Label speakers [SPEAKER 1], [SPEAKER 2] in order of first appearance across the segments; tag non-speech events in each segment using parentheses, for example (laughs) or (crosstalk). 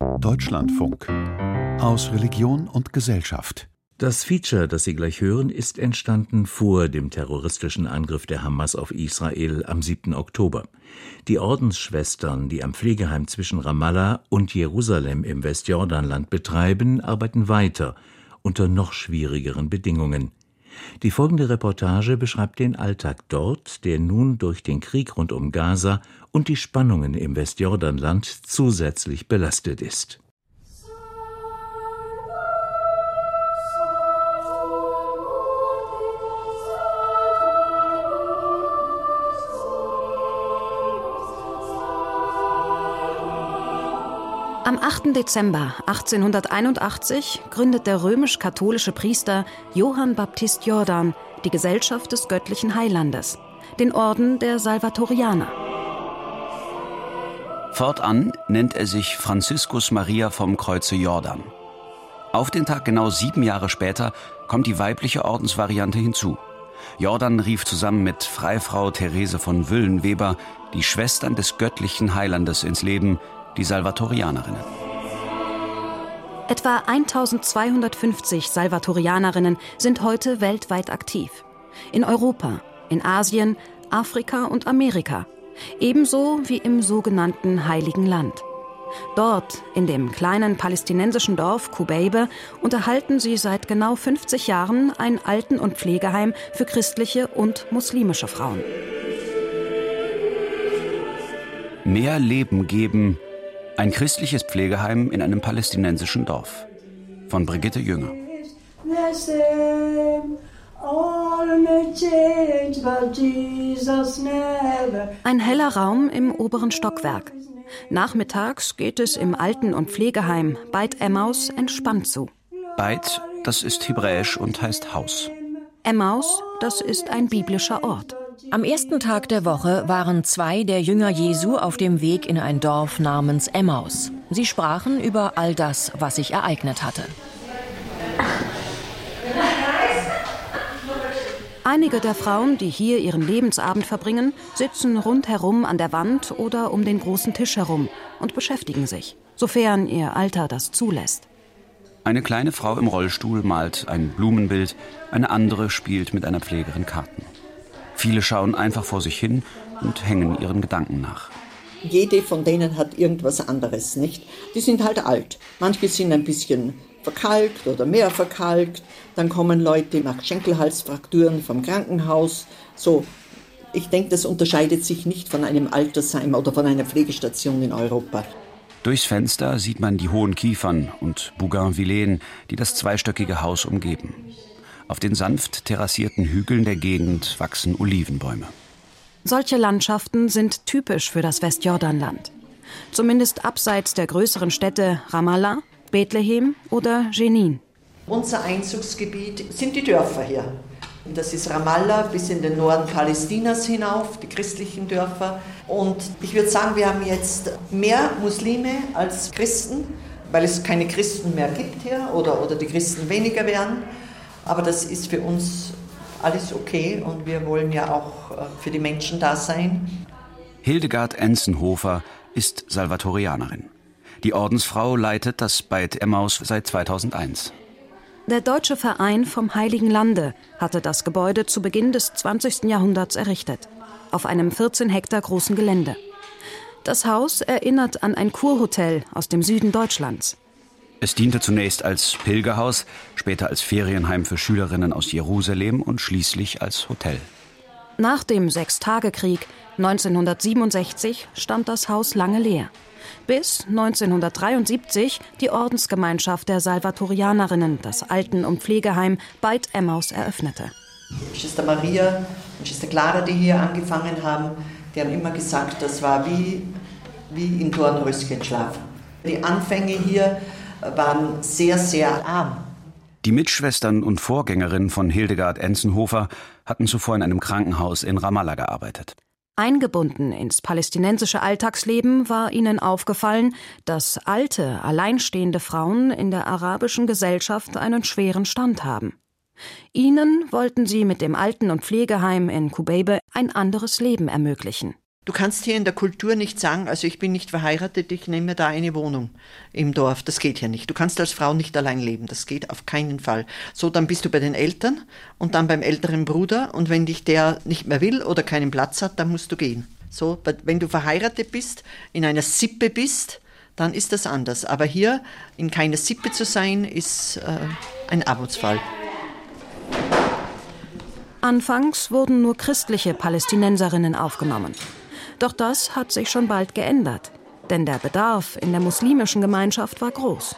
[SPEAKER 1] Deutschlandfunk aus Religion und Gesellschaft.
[SPEAKER 2] Das Feature, das Sie gleich hören, ist entstanden vor dem terroristischen Angriff der Hamas auf Israel am 7. Oktober. Die Ordensschwestern, die am Pflegeheim zwischen Ramallah und Jerusalem im Westjordanland betreiben, arbeiten weiter unter noch schwierigeren Bedingungen. Die folgende Reportage beschreibt den Alltag dort, der nun durch den Krieg rund um Gaza und die Spannungen im Westjordanland zusätzlich belastet ist.
[SPEAKER 3] Am 8. Dezember 1881 gründet der römisch-katholische Priester Johann Baptist Jordan die Gesellschaft des göttlichen Heilandes, den Orden der Salvatorianer.
[SPEAKER 4] Fortan nennt er sich Franziskus Maria vom Kreuze Jordan. Auf den Tag genau sieben Jahre später kommt die weibliche Ordensvariante hinzu. Jordan rief zusammen mit Freifrau Therese von Wüllenweber die Schwestern des göttlichen Heilandes ins Leben, die Salvatorianerinnen.
[SPEAKER 3] Etwa 1250 Salvatorianerinnen sind heute weltweit aktiv. In Europa, in Asien, Afrika und Amerika. Ebenso wie im sogenannten Heiligen Land. Dort, in dem kleinen palästinensischen Dorf Kubeibe, unterhalten sie seit genau 50 Jahren ein Alten- und Pflegeheim für christliche und muslimische Frauen.
[SPEAKER 4] Mehr Leben geben, ein christliches Pflegeheim in einem palästinensischen Dorf. Von Brigitte Jünger.
[SPEAKER 3] Ein heller Raum im oberen Stockwerk. Nachmittags geht es im Alten- und Pflegeheim Beit Emmaus entspannt zu.
[SPEAKER 4] Beit, das ist hebräisch und heißt Haus.
[SPEAKER 3] Emmaus, das ist ein biblischer Ort.
[SPEAKER 5] Am ersten Tag der Woche waren zwei der Jünger Jesu auf dem Weg in ein Dorf namens Emmaus. Sie sprachen über all das, was sich ereignet hatte.
[SPEAKER 3] Einige der Frauen, die hier ihren Lebensabend verbringen, sitzen rundherum an der Wand oder um den großen Tisch herum und beschäftigen sich, sofern ihr Alter das zulässt.
[SPEAKER 4] Eine kleine Frau im Rollstuhl malt ein Blumenbild, eine andere spielt mit einer Pflegerin Karten. Viele schauen einfach vor sich hin und hängen ihren Gedanken nach.
[SPEAKER 6] Jede von denen hat irgendwas anderes, nicht? Die sind halt alt. Manche sind ein bisschen verkalkt oder mehr verkalkt. Dann kommen Leute nach Schenkelhalsfrakturen vom Krankenhaus. So, ich denke, das unterscheidet sich nicht von einem Altersheim oder von einer Pflegestation in Europa.
[SPEAKER 4] Durchs Fenster sieht man die hohen Kiefern und Bougainvilleen, die das zweistöckige Haus umgeben. Auf den sanft terrassierten Hügeln der Gegend wachsen Olivenbäume.
[SPEAKER 3] Solche Landschaften sind typisch für das Westjordanland. Zumindest abseits der größeren Städte Ramallah, Bethlehem oder Jenin.
[SPEAKER 6] Unser Einzugsgebiet sind die Dörfer hier. Das ist Ramallah bis in den Norden Palästinas hinauf, die christlichen Dörfer. Und ich würde sagen, wir haben jetzt mehr Muslime als Christen, weil es keine Christen mehr gibt hier oder, oder die Christen weniger werden. Aber das ist für uns alles okay und wir wollen ja auch äh, für die Menschen da sein.
[SPEAKER 4] Hildegard Enzenhofer ist Salvatorianerin. Die Ordensfrau leitet das Beit Emmaus seit 2001.
[SPEAKER 3] Der Deutsche Verein vom Heiligen Lande hatte das Gebäude zu Beginn des 20. Jahrhunderts errichtet, auf einem 14 Hektar großen Gelände. Das Haus erinnert an ein Kurhotel aus dem Süden Deutschlands.
[SPEAKER 4] Es diente zunächst als Pilgerhaus, später als Ferienheim für Schülerinnen aus Jerusalem und schließlich als Hotel.
[SPEAKER 3] Nach dem Sechstagekrieg 1967 stand das Haus lange leer, bis 1973 die Ordensgemeinschaft der Salvatorianerinnen das Alten- und Pflegeheim Beit Emmaus eröffnete.
[SPEAKER 6] Schwester Maria und Schwester Clara, die hier angefangen haben, die haben immer gesagt, das war wie, wie in Dornröschen schlafen. Die Anfänge hier waren sehr, sehr arm.
[SPEAKER 4] Die Mitschwestern und Vorgängerinnen von Hildegard Enzenhofer hatten zuvor in einem Krankenhaus in Ramallah gearbeitet.
[SPEAKER 3] Eingebunden ins palästinensische Alltagsleben war ihnen aufgefallen, dass alte, alleinstehende Frauen in der arabischen Gesellschaft einen schweren Stand haben. Ihnen wollten sie mit dem Alten- und Pflegeheim in Kubeibe ein anderes Leben ermöglichen.
[SPEAKER 6] Du kannst hier in der Kultur nicht sagen, also ich bin nicht verheiratet, ich nehme da eine Wohnung im Dorf. Das geht ja nicht. Du kannst als Frau nicht allein leben. Das geht auf keinen Fall. So, dann bist du bei den Eltern und dann beim älteren Bruder. Und wenn dich der nicht mehr will oder keinen Platz hat, dann musst du gehen. So, wenn du verheiratet bist, in einer Sippe bist, dann ist das anders. Aber hier in keiner Sippe zu sein, ist äh, ein Armutsfall.
[SPEAKER 3] Anfangs wurden nur christliche Palästinenserinnen aufgenommen. Doch das hat sich schon bald geändert, denn der Bedarf in der muslimischen Gemeinschaft war groß.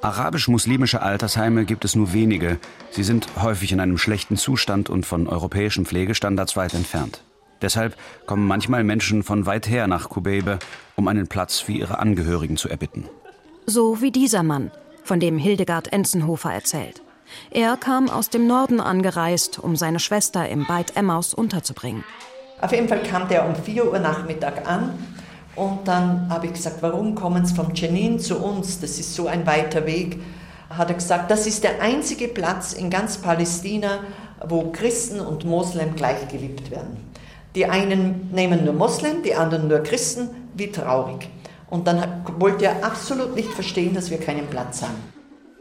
[SPEAKER 4] Arabisch-muslimische Altersheime gibt es nur wenige. Sie sind häufig in einem schlechten Zustand und von europäischen Pflegestandards weit entfernt. Deshalb kommen manchmal Menschen von weit her nach Kubebe, um einen Platz für ihre Angehörigen zu erbitten.
[SPEAKER 3] So wie dieser Mann, von dem Hildegard Enzenhofer erzählt. Er kam aus dem Norden angereist, um seine Schwester im Beit Emmaus unterzubringen.
[SPEAKER 6] Auf jeden Fall kam der um 4 Uhr Nachmittag an und dann habe ich gesagt, warum kommen Sie vom Jenin zu uns? Das ist so ein weiter Weg. Hat er gesagt, das ist der einzige Platz in ganz Palästina, wo Christen und Moslem gleich geliebt werden. Die einen nehmen nur Moslem, die anderen nur Christen, wie traurig. Und dann wollte er absolut nicht verstehen, dass wir keinen Platz haben.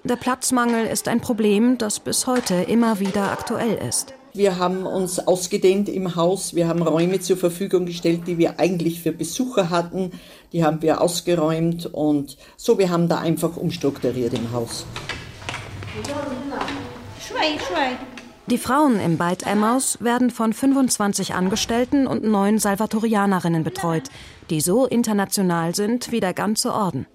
[SPEAKER 3] Der Platzmangel ist ein Problem, das bis heute immer wieder aktuell ist.
[SPEAKER 6] Wir haben uns ausgedehnt im Haus. Wir haben Räume zur Verfügung gestellt, die wir eigentlich für Besucher hatten. Die haben wir ausgeräumt und so, wir haben da einfach umstrukturiert im Haus.
[SPEAKER 3] Die Frauen im Beit Emmaus werden von 25 Angestellten und neun Salvatorianerinnen betreut, die so international sind wie der ganze Orden.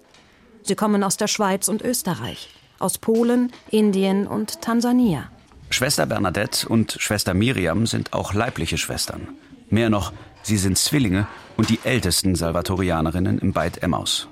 [SPEAKER 3] Sie kommen aus der Schweiz und Österreich, aus Polen, Indien und Tansania.
[SPEAKER 4] Schwester Bernadette und Schwester Miriam sind auch leibliche Schwestern. Mehr noch, sie sind Zwillinge und die ältesten Salvatorianerinnen im Beit Emmaus.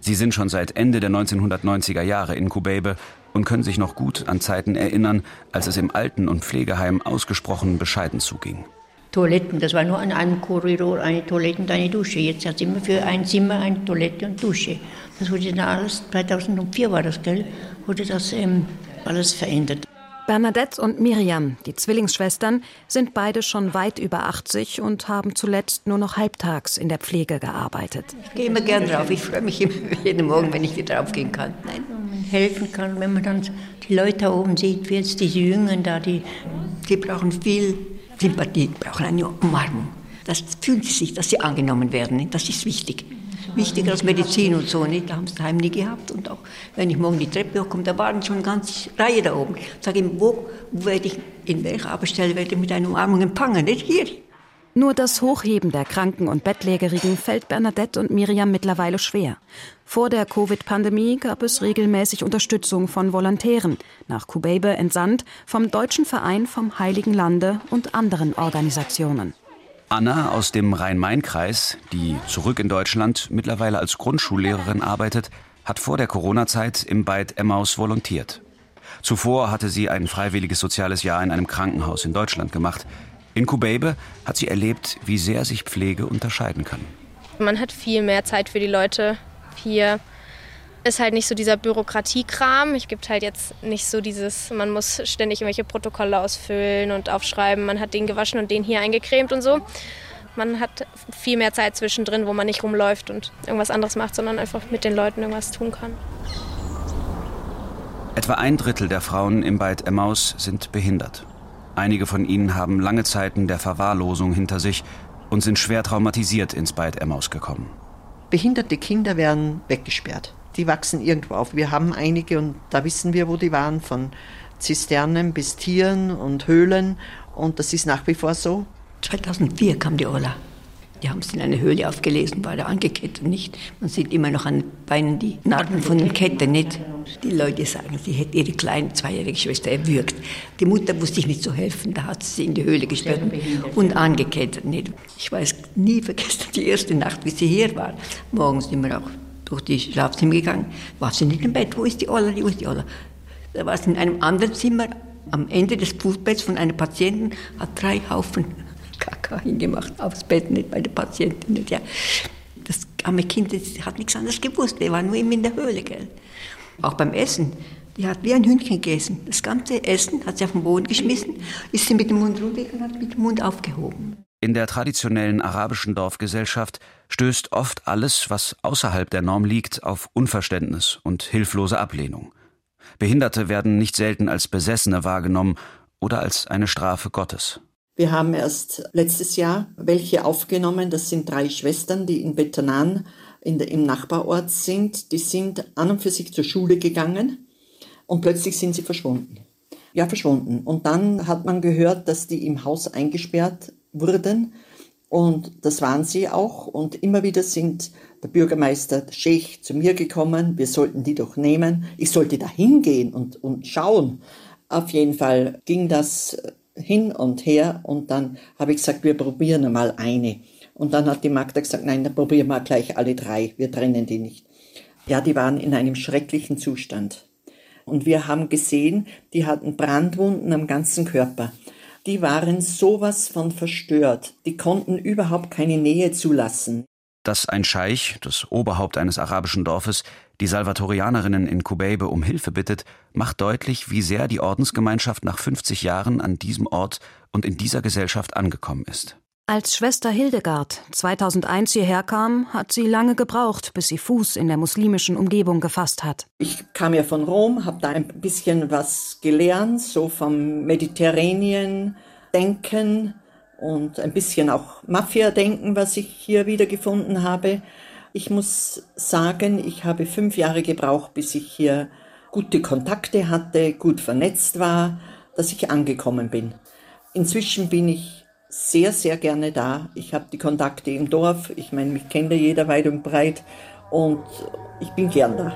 [SPEAKER 4] Sie sind schon seit Ende der 1990er Jahre in Kubebe und können sich noch gut an Zeiten erinnern, als es im Alten- und Pflegeheim ausgesprochen bescheiden zuging.
[SPEAKER 7] Toiletten, das war nur an einem Korridor eine Toilette und eine Dusche. Jetzt hat es immer für ein Zimmer eine Toilette und Dusche. Das wurde dann alles, 2004 war das, gell, wurde das ähm, alles verändert.
[SPEAKER 3] Bernadette und Miriam, die Zwillingsschwestern, sind beide schon weit über 80 und haben zuletzt nur noch halbtags in der Pflege gearbeitet.
[SPEAKER 7] Ich gehe immer gern drauf. Ich freue mich (laughs) jeden Morgen, wenn ich wieder draufgehen kann. Nein, wenn man helfen kann, wenn man dann die Leute da oben sieht, wie jetzt diese Jünger da, die, die brauchen viel Sympathie, brauchen eine Umarmung. Das fühlen sie sich, dass sie angenommen werden. Das ist wichtig wichtiger als Medizin und so. Nicht? Da haben sie daheim nie gehabt. Und auch wenn ich morgen die Treppe hochkomme, da waren schon eine ganze Reihe da oben. Ich sage ihm, wo, wo werde ich, in welcher Arbeitsstelle werde ich mit einer Umarmung empfangen? Nicht hier.
[SPEAKER 3] Nur das Hochheben der Kranken- und Bettlägerigen fällt Bernadette und Miriam mittlerweile schwer. Vor der Covid-Pandemie gab es regelmäßig Unterstützung von Volontären, nach Kubebe entsandt vom Deutschen Verein vom Heiligen Lande und anderen Organisationen.
[SPEAKER 4] Anna aus dem Rhein-Main-Kreis, die zurück in Deutschland mittlerweile als Grundschullehrerin arbeitet, hat vor der Corona-Zeit im Beit Emmaus volontiert. Zuvor hatte sie ein freiwilliges soziales Jahr in einem Krankenhaus in Deutschland gemacht. In Kubebe hat sie erlebt, wie sehr sich Pflege unterscheiden kann.
[SPEAKER 8] Man hat viel mehr Zeit für die Leute hier ist halt nicht so dieser Bürokratiekram. Ich gibt halt jetzt nicht so dieses, man muss ständig irgendwelche Protokolle ausfüllen und aufschreiben. Man hat den gewaschen und den hier eingecremt und so. Man hat viel mehr Zeit zwischendrin, wo man nicht rumläuft und irgendwas anderes macht, sondern einfach mit den Leuten irgendwas tun kann.
[SPEAKER 4] Etwa ein Drittel der Frauen im Beit Emmaus sind behindert. Einige von ihnen haben lange Zeiten der Verwahrlosung hinter sich und sind schwer traumatisiert ins Beit Emmaus gekommen.
[SPEAKER 6] Behinderte Kinder werden weggesperrt die wachsen irgendwo auf. Wir haben einige und da wissen wir, wo die waren, von Zisternen bis Tieren und Höhlen und das ist nach wie vor so.
[SPEAKER 7] 2004 kam die Ola. Die haben es in eine Höhle aufgelesen, war da angekettet nicht. Man sieht immer noch an Beinen die Narben von den Ketten nicht. Die Leute sagen, sie hätte ihre kleine zweijährige Schwester erwürgt. Die Mutter wusste sich nicht zu helfen, da hat sie in die Höhle gesperrt und angekettet nicht. Ich weiß nie vergessen, die erste Nacht, wie sie hier war. Morgens wir auch durch die Schlafzimmer gegangen, war sie nicht im Bett, wo ist die Olle, wo ist die Olle? Da war sie in einem anderen Zimmer, am Ende des Fußbetts von einem Patienten, hat drei Haufen (laughs) Kaka hingemacht, aufs Bett, nicht bei der Patientin. Nicht, ja. Das arme Kind das hat nichts anderes gewusst, der war nur immer in der Höhle. Gell. Auch beim Essen, die hat wie ein Hündchen gegessen. Das ganze Essen hat sie auf den Boden geschmissen, ist sie mit dem Mund runtergegangen und hat mit dem Mund aufgehoben.
[SPEAKER 4] In der traditionellen arabischen Dorfgesellschaft stößt oft alles, was außerhalb der Norm liegt, auf Unverständnis und hilflose Ablehnung. Behinderte werden nicht selten als Besessene wahrgenommen oder als eine Strafe Gottes.
[SPEAKER 6] Wir haben erst letztes Jahr welche aufgenommen. Das sind drei Schwestern, die in Betonan in der, im Nachbarort sind. Die sind an und für sich zur Schule gegangen und plötzlich sind sie verschwunden. Ja, verschwunden. Und dann hat man gehört, dass die im Haus eingesperrt wurden. Und das waren sie auch. Und immer wieder sind der Bürgermeister, der Scheich, zu mir gekommen. Wir sollten die doch nehmen. Ich sollte da hingehen und, und schauen. Auf jeden Fall ging das hin und her. Und dann habe ich gesagt, wir probieren mal eine. Und dann hat die Magda gesagt, nein, dann probieren wir gleich alle drei. Wir trennen die nicht. Ja, die waren in einem schrecklichen Zustand. Und wir haben gesehen, die hatten Brandwunden am ganzen Körper die waren sowas von verstört. Die konnten überhaupt keine Nähe zulassen.
[SPEAKER 4] Dass ein Scheich, das Oberhaupt eines arabischen Dorfes, die Salvatorianerinnen in Kubeibe um Hilfe bittet, macht deutlich, wie sehr die Ordensgemeinschaft nach 50 Jahren an diesem Ort und in dieser Gesellschaft angekommen ist.
[SPEAKER 3] Als Schwester Hildegard 2001 hierher kam, hat sie lange gebraucht, bis sie Fuß in der muslimischen Umgebung gefasst hat.
[SPEAKER 6] Ich kam ja von Rom, habe da ein bisschen was gelernt, so vom Mediterranean Denken und ein bisschen auch Mafia-Denken, was ich hier wieder gefunden habe. Ich muss sagen, ich habe fünf Jahre gebraucht, bis ich hier gute Kontakte hatte, gut vernetzt war, dass ich angekommen bin. Inzwischen bin ich sehr, sehr gerne da. Ich habe die Kontakte im Dorf. Ich meine, mich kennt ja jeder weit und breit. Und ich bin gern da.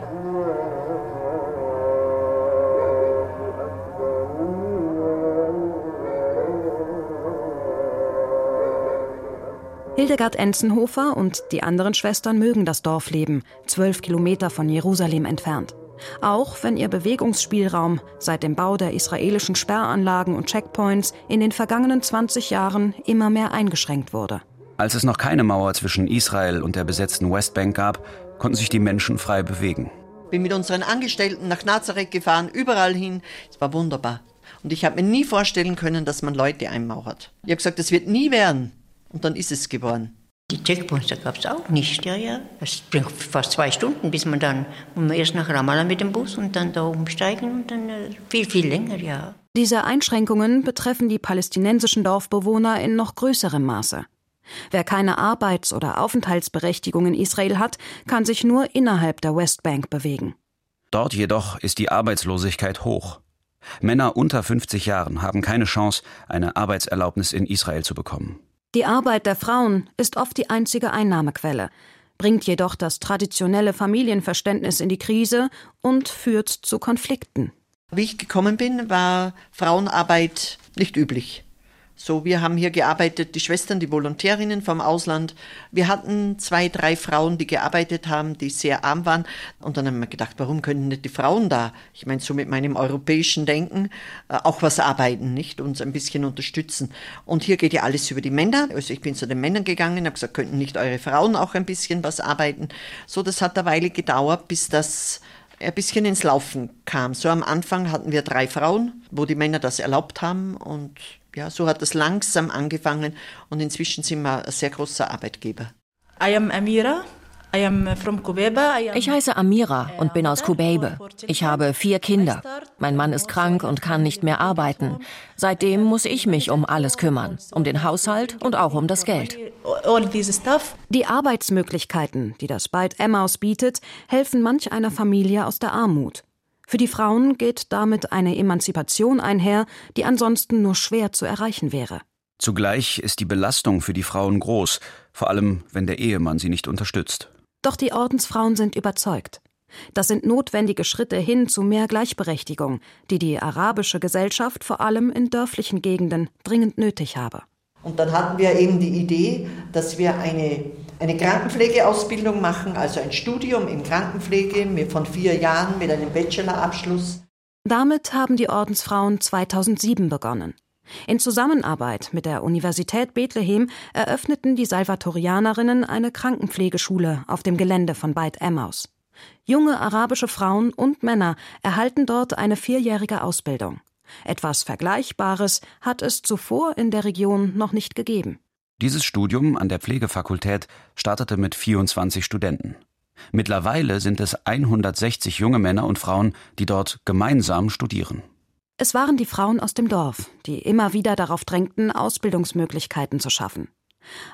[SPEAKER 3] Hildegard Enzenhofer und die anderen Schwestern mögen das Dorfleben, zwölf Kilometer von Jerusalem entfernt. Auch wenn ihr Bewegungsspielraum seit dem Bau der israelischen Sperranlagen und Checkpoints in den vergangenen 20 Jahren immer mehr eingeschränkt wurde.
[SPEAKER 4] Als es noch keine Mauer zwischen Israel und der besetzten Westbank gab, konnten sich die Menschen frei bewegen.
[SPEAKER 6] Bin mit unseren Angestellten nach Nazareth gefahren, überall hin. Es war wunderbar. Und ich habe mir nie vorstellen können, dass man Leute einmauert. Ich habe gesagt, das wird nie werden. Und dann ist es geworden.
[SPEAKER 7] Die Checkpoints, da gab es auch nicht, ja, ja. Es bringt fast zwei Stunden, bis man dann, muss man erst nach Ramallah mit dem Bus und dann da umsteigen und dann äh, viel, viel länger, ja.
[SPEAKER 3] Diese Einschränkungen betreffen die palästinensischen Dorfbewohner in noch größerem Maße. Wer keine Arbeits- oder Aufenthaltsberechtigung in Israel hat, kann sich nur innerhalb der Westbank bewegen.
[SPEAKER 4] Dort jedoch ist die Arbeitslosigkeit hoch. Männer unter 50 Jahren haben keine Chance, eine Arbeitserlaubnis in Israel zu bekommen.
[SPEAKER 3] Die Arbeit der Frauen ist oft die einzige Einnahmequelle, bringt jedoch das traditionelle Familienverständnis in die Krise und führt zu Konflikten.
[SPEAKER 6] Wie ich gekommen bin, war Frauenarbeit nicht üblich. So, wir haben hier gearbeitet, die Schwestern, die Volontärinnen vom Ausland. Wir hatten zwei, drei Frauen, die gearbeitet haben, die sehr arm waren. Und dann haben wir gedacht, warum können nicht die Frauen da, ich meine, so mit meinem europäischen Denken, äh, auch was arbeiten, nicht? Uns ein bisschen unterstützen. Und hier geht ja alles über die Männer. Also ich bin zu den Männern gegangen, habe gesagt, könnten nicht eure Frauen auch ein bisschen was arbeiten? So, das hat eine Weile gedauert, bis das ein bisschen ins Laufen kam. So am Anfang hatten wir drei Frauen, wo die Männer das erlaubt haben und ja, so hat es langsam angefangen und inzwischen sind wir ein sehr großer Arbeitgeber.
[SPEAKER 5] I am Amira. Ich heiße Amira und bin aus Kubeibe. Ich habe vier Kinder. Mein Mann ist krank und kann nicht mehr arbeiten. Seitdem muss ich mich um alles kümmern, um den Haushalt und auch um das Geld.
[SPEAKER 3] Die Arbeitsmöglichkeiten, die das Beit Emmaus bietet, helfen manch einer Familie aus der Armut. Für die Frauen geht damit eine Emanzipation einher, die ansonsten nur schwer zu erreichen wäre.
[SPEAKER 4] Zugleich ist die Belastung für die Frauen groß, vor allem wenn der Ehemann sie nicht unterstützt.
[SPEAKER 3] Doch die Ordensfrauen sind überzeugt. Das sind notwendige Schritte hin zu mehr Gleichberechtigung, die die arabische Gesellschaft vor allem in dörflichen Gegenden dringend nötig habe.
[SPEAKER 6] Und dann hatten wir eben die Idee, dass wir eine, eine Krankenpflegeausbildung machen, also ein Studium in Krankenpflege von vier Jahren mit einem Bachelorabschluss.
[SPEAKER 3] Damit haben die Ordensfrauen 2007 begonnen. In Zusammenarbeit mit der Universität Bethlehem eröffneten die Salvatorianerinnen eine Krankenpflegeschule auf dem Gelände von Beit Emmaus. Junge arabische Frauen und Männer erhalten dort eine vierjährige Ausbildung. Etwas Vergleichbares hat es zuvor in der Region noch nicht gegeben.
[SPEAKER 4] Dieses Studium an der Pflegefakultät startete mit 24 Studenten. Mittlerweile sind es 160 junge Männer und Frauen, die dort gemeinsam studieren.
[SPEAKER 3] Es waren die Frauen aus dem Dorf, die immer wieder darauf drängten, Ausbildungsmöglichkeiten zu schaffen.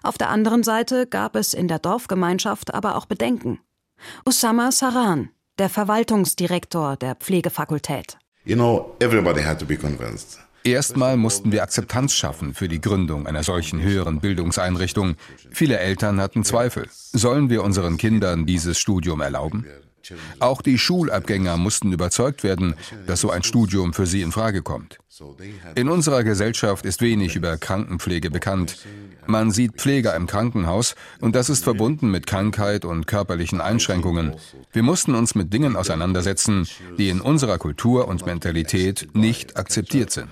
[SPEAKER 3] Auf der anderen Seite gab es in der Dorfgemeinschaft aber auch Bedenken. Osama Saran, der Verwaltungsdirektor der Pflegefakultät.
[SPEAKER 9] You know, everybody had to be convinced.
[SPEAKER 10] Erstmal mussten wir Akzeptanz schaffen für die Gründung einer solchen höheren Bildungseinrichtung. Viele Eltern hatten Zweifel. Sollen wir unseren Kindern dieses Studium erlauben? Auch die Schulabgänger mussten überzeugt werden, dass so ein Studium für sie in Frage kommt. In unserer Gesellschaft ist wenig über Krankenpflege bekannt. Man sieht Pfleger im Krankenhaus und das ist verbunden mit Krankheit und körperlichen Einschränkungen. Wir mussten uns mit Dingen auseinandersetzen, die in unserer Kultur und Mentalität nicht akzeptiert sind.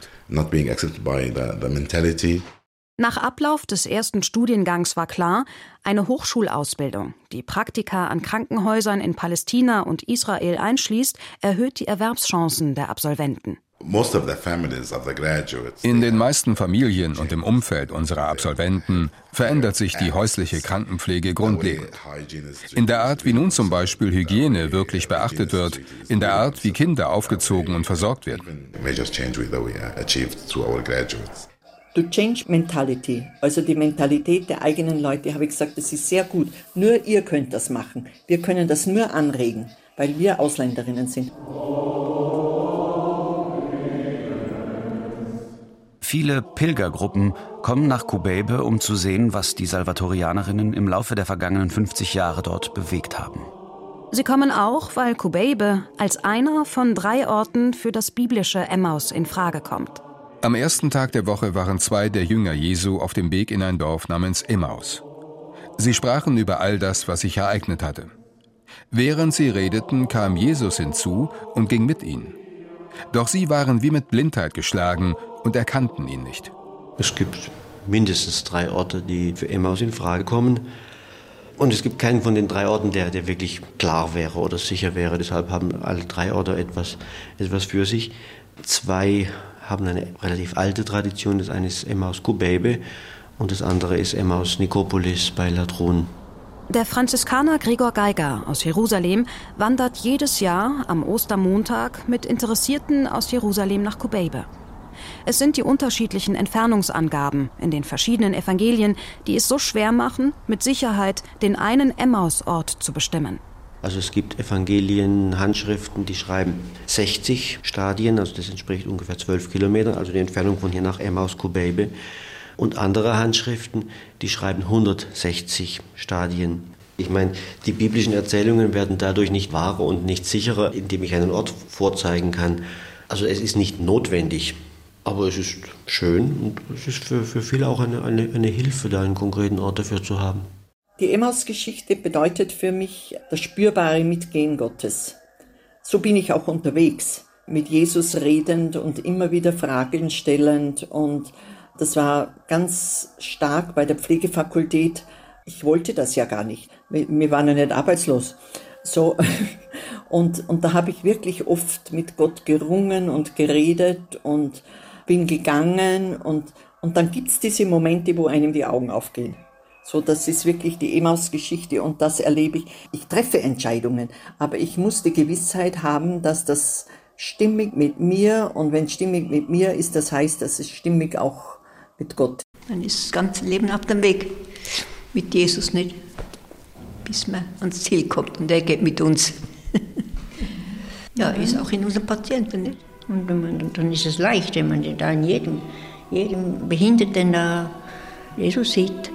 [SPEAKER 3] Nach Ablauf des ersten Studiengangs war klar, eine Hochschulausbildung, die Praktika an Krankenhäusern in Palästina und Israel einschließt, erhöht die Erwerbschancen der Absolventen.
[SPEAKER 10] In den meisten Familien und im Umfeld unserer Absolventen verändert sich die häusliche Krankenpflege grundlegend. In der Art, wie nun zum Beispiel Hygiene wirklich beachtet wird, in der Art, wie Kinder aufgezogen und versorgt werden.
[SPEAKER 6] To change mentality, also die Mentalität der eigenen Leute, habe ich gesagt, das ist sehr gut. Nur ihr könnt das machen. Wir können das nur anregen, weil wir Ausländerinnen sind.
[SPEAKER 4] Viele Pilgergruppen kommen nach Kubebe, um zu sehen, was die Salvatorianerinnen im Laufe der vergangenen 50 Jahre dort bewegt haben.
[SPEAKER 3] Sie kommen auch, weil Kubebe als einer von drei Orten für das biblische Emmaus in Frage kommt.
[SPEAKER 10] Am ersten Tag der Woche waren zwei der Jünger Jesu auf dem Weg in ein Dorf namens Emmaus. Sie sprachen über all das, was sich ereignet hatte. Während sie redeten, kam Jesus hinzu und ging mit ihnen. Doch sie waren wie mit Blindheit geschlagen und erkannten ihn nicht.
[SPEAKER 11] Es gibt mindestens drei Orte, die für Emmaus in Frage kommen. Und es gibt keinen von den drei Orten, der, der wirklich klar wäre oder sicher wäre. Deshalb haben alle drei Orte etwas, etwas für sich. Zwei haben eine relativ alte Tradition. Das eine ist Emmaus Kubebe und das andere ist Emmaus Nikopolis bei Ladron.
[SPEAKER 3] Der Franziskaner Gregor Geiger aus Jerusalem wandert jedes Jahr am Ostermontag mit Interessierten aus Jerusalem nach Kubebe. Es sind die unterschiedlichen Entfernungsangaben in den verschiedenen Evangelien, die es so schwer machen, mit Sicherheit den einen Emmaus-Ort zu bestimmen.
[SPEAKER 11] Also es gibt Evangelien, Handschriften, die schreiben 60 Stadien, also das entspricht ungefähr 12 Kilometern, also die Entfernung von hier nach Emmaus Kubebe. Und andere Handschriften, die schreiben 160 Stadien. Ich meine, die biblischen Erzählungen werden dadurch nicht wahrer und nicht sicherer, indem ich einen Ort vorzeigen kann. Also es ist nicht notwendig, aber es ist schön und es ist für, für viele auch eine, eine, eine Hilfe, da einen konkreten Ort dafür zu haben.
[SPEAKER 6] Die Emmaus-Geschichte bedeutet für mich das spürbare Mitgehen Gottes. So bin ich auch unterwegs, mit Jesus redend und immer wieder Fragen stellend. Und das war ganz stark bei der Pflegefakultät. Ich wollte das ja gar nicht. Wir waren ja nicht arbeitslos. So. (laughs) Und, und da habe ich wirklich oft mit Gott gerungen und geredet und bin gegangen. Und, und dann gibt's diese Momente, wo einem die Augen aufgehen. So, das ist wirklich die Emaus-Geschichte und das erlebe ich. Ich treffe Entscheidungen, aber ich muss die Gewissheit haben, dass das stimmig mit mir und wenn stimmig mit mir ist, das heißt, dass es stimmig auch mit Gott.
[SPEAKER 7] Dann ist das ganze Leben auf dem Weg. Mit Jesus nicht. Bis man ans Ziel kommt und der geht mit uns. (laughs) ja, ist auch in unseren Patienten nicht. Und dann ist es leicht, wenn man da in jedem, jedem Behinderten Jesus sieht.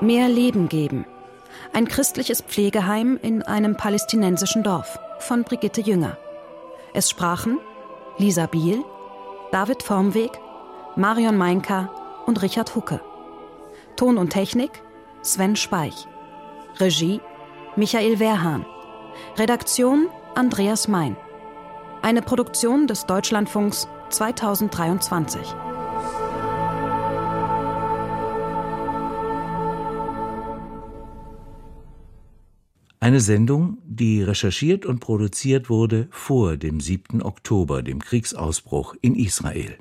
[SPEAKER 3] Mehr Leben geben. Ein christliches Pflegeheim in einem palästinensischen Dorf von Brigitte Jünger. Es sprachen Lisa Biel, David Formweg, Marion Meinka und Richard Hucke. Ton und Technik Sven Speich. Regie Michael Wehrhahn. Redaktion Andreas Mein. Eine Produktion des Deutschlandfunks 2023.
[SPEAKER 2] Eine Sendung, die recherchiert und produziert wurde vor dem 7. Oktober, dem Kriegsausbruch in Israel.